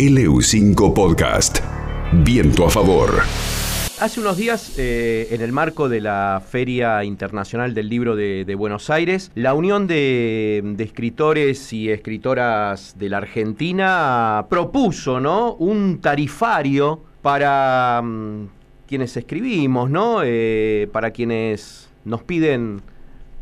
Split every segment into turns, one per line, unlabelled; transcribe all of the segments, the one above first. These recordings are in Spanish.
LU5 Podcast. Viento a favor.
Hace unos días, eh, en el marco de la Feria Internacional del Libro de, Buenos Aires, la Unión de, Escritores y Escritoras de la Argentina propuso ¿no? un tarifario para um, quienes escribimos, ¿no? Eh, para quienes nos piden,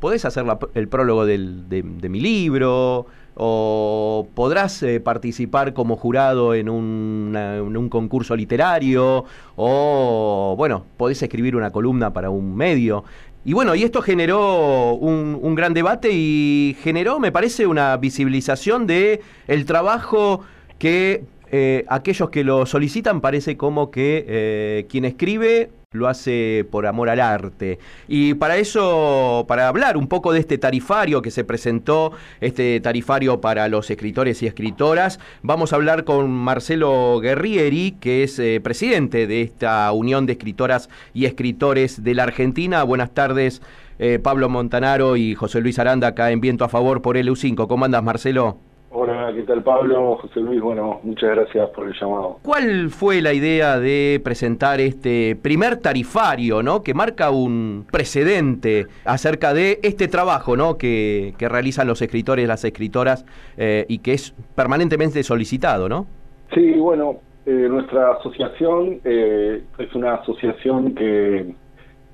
¿podés hacer la, el prólogo del, de, de mi libro? O podrás eh, participar como jurado en, en, un concurso literario, o bueno, podés escribir una columna para un medio. Y bueno, y esto generó un, un gran debate y generó, me parece, una visibilización de el trabajo que eh, aquellos que lo solicitan parece como que eh, quien escribe lo hace por amor al arte. Y para eso, para hablar un poco de este tarifario que se presentó, este tarifario para los escritores y escritoras, vamos a hablar con Marcelo Guerrieri, que es eh, presidente de esta Unión de Escritoras y Escritores de la Argentina. Buenas tardes, eh, Pablo Montanaro y José Luis Aranda, acá en Viento a Favor por LU5. ¿Cómo andas, Marcelo?
Hola, ¿qué tal Pablo? José Luis, bueno, muchas gracias por el llamado.
¿Cuál fue la idea de presentar este primer tarifario, ¿no? Que marca un precedente acerca de este trabajo, ¿no? Que, que realizan los escritores, las escritoras eh, y que es permanentemente solicitado, ¿no?
Sí, bueno, eh, nuestra asociación eh, es una asociación que,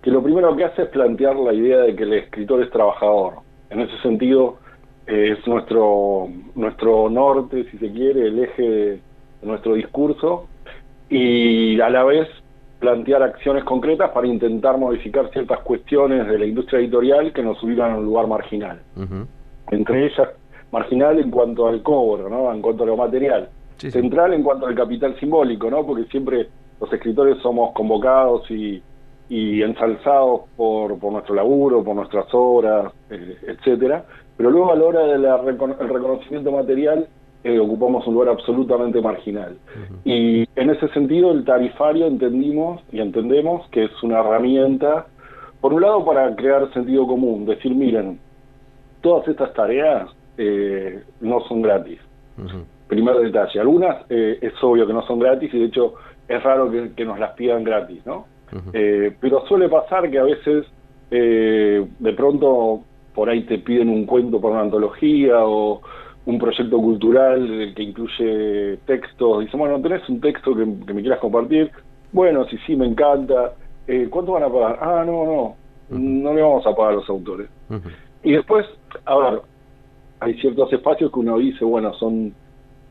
que lo primero que hace es plantear la idea de que el escritor es trabajador. En ese sentido es nuestro nuestro norte, si se quiere, el eje de nuestro discurso y a la vez plantear acciones concretas para intentar modificar ciertas cuestiones de la industria editorial que nos ubican en un lugar marginal. Uh -huh. Entre ellas, marginal en cuanto al cobro, ¿no? en cuanto a lo material. Sí, Central en cuanto al capital simbólico, ¿no? porque siempre los escritores somos convocados y, y ensalzados por, por nuestro laburo, por nuestras obras, eh, etcétera pero luego a la hora del reconocimiento material eh, ocupamos un lugar absolutamente marginal. Uh -huh. Y en ese sentido el tarifario entendimos y entendemos que es una herramienta, por un lado para crear sentido común, decir, miren, todas estas tareas eh, no son gratis. Uh -huh. Primer detalle, algunas eh, es obvio que no son gratis y de hecho es raro que, que nos las pidan gratis, ¿no? Uh -huh. pero suele pasar que a veces de pronto por ahí te piden un cuento para una antología o un proyecto cultural que incluye textos. Dicen, bueno, ¿tenés un texto que, que me quieras compartir? Bueno, sí, sí, me encanta. Eh, ¿Cuánto van a pagar? Ah, no, no, no le vamos a pagar a los autores. Uh -huh. Y después, a ver, hay ciertos espacios que uno dice, bueno, son...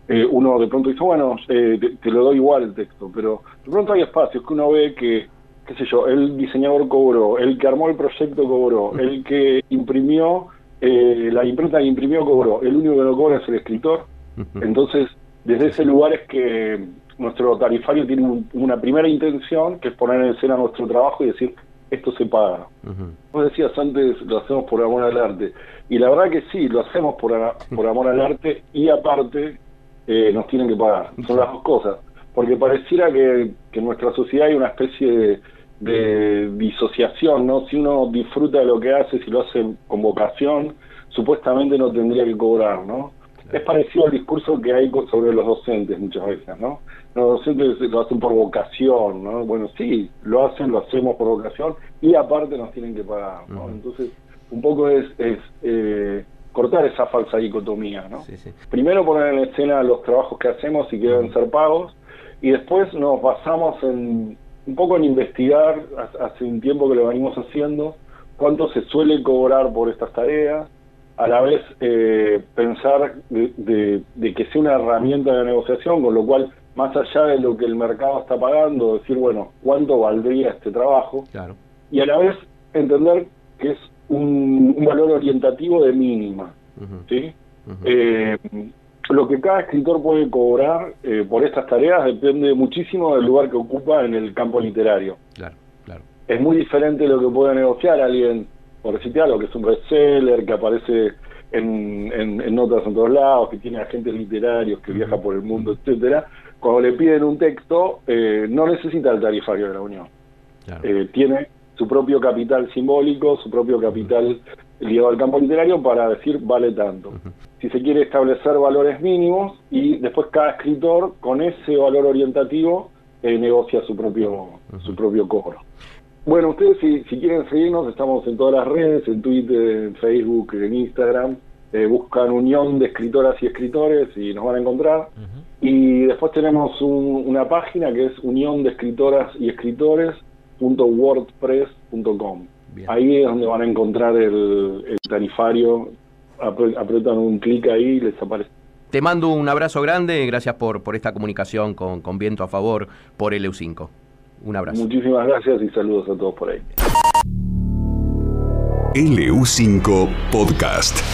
Eh, uno de pronto dice, bueno, eh, te, te, lo doy igual el texto, pero de pronto hay espacios que uno ve que qué sé yo, el diseñador cobró, el que armó el proyecto cobró, el que imprimió, eh, la imprenta que imprimió cobró, el único que no cobra es el escritor. Entonces, desde ese lugar es que nuestro tarifario tiene un, una primera intención, que es poner en escena nuestro trabajo y decir, esto se paga. Uh -huh. Vos decías antes, lo hacemos por amor al arte. Y la verdad que sí, lo hacemos por, por amor al arte y aparte eh, nos tienen que pagar. Son las dos cosas. Porque pareciera que, que en nuestra sociedad hay una especie de, de disociación, ¿no? Si uno disfruta de lo que hace, si lo hace con vocación, supuestamente no tendría que cobrar, ¿no? Es parecido al discurso que hay sobre los docentes muchas veces, ¿no? Los docentes lo hacen por vocación, ¿no? Bueno, sí, lo hacen, lo hacemos por vocación y aparte nos tienen que pagar, ¿no? Entonces, un poco es, es eh, cortar esa falsa dicotomía, ¿no? Sí, sí. Primero poner en escena los trabajos que hacemos y que deben ser pagos y después nos basamos en un poco en investigar, hace un tiempo que lo venimos haciendo, cuánto se suele cobrar por estas tareas, a la vez eh, pensar de, de, de, que sea una herramienta de negociación, con lo cual, más allá de lo que el mercado está pagando, decir, bueno, ¿cuánto valdría este trabajo?
Claro.
Y a la vez entender que es un, un valor orientativo de mínima. Uh -huh. ¿sí? Uh -huh. eh, lo que cada escritor puede cobrar eh, por estas tareas depende muchísimo del lugar que ocupa en el campo literario.
Claro, claro.
Es muy diferente lo que puede negociar alguien, por decirte algo, que es un bestseller, que aparece en, en, en, notas en todos lados, que tiene agentes literarios, que uh -huh. viaja por el mundo, etcétera. Cuando le piden un texto, eh, no necesita el tarifario de la Unión. Claro. Eh, tiene su propio capital simbólico, su propio capital uh -huh. ligado al campo literario para decir vale tanto. Uh -huh si se quiere establecer valores mínimos y después cada escritor con ese valor orientativo eh, negocia su propio, su propio cobro. Bueno, ustedes si, si quieren seguirnos, estamos en todas las redes, en Twitter, en Facebook, en Instagram. Eh, buscan Unión de Escritoras y Escritores y nos van a encontrar. Y después tenemos una página que es Unión de Escritoras y Escritores.wordpress.com. Ahí es donde van a encontrar el, tarifario. Apretan un clic ahí y les aparece.
Te mando un abrazo grande, gracias por, por esta comunicación con, con Viento a Favor por LU5. Un abrazo.
Muchísimas gracias y saludos a todos por ahí.
LU5 Podcast.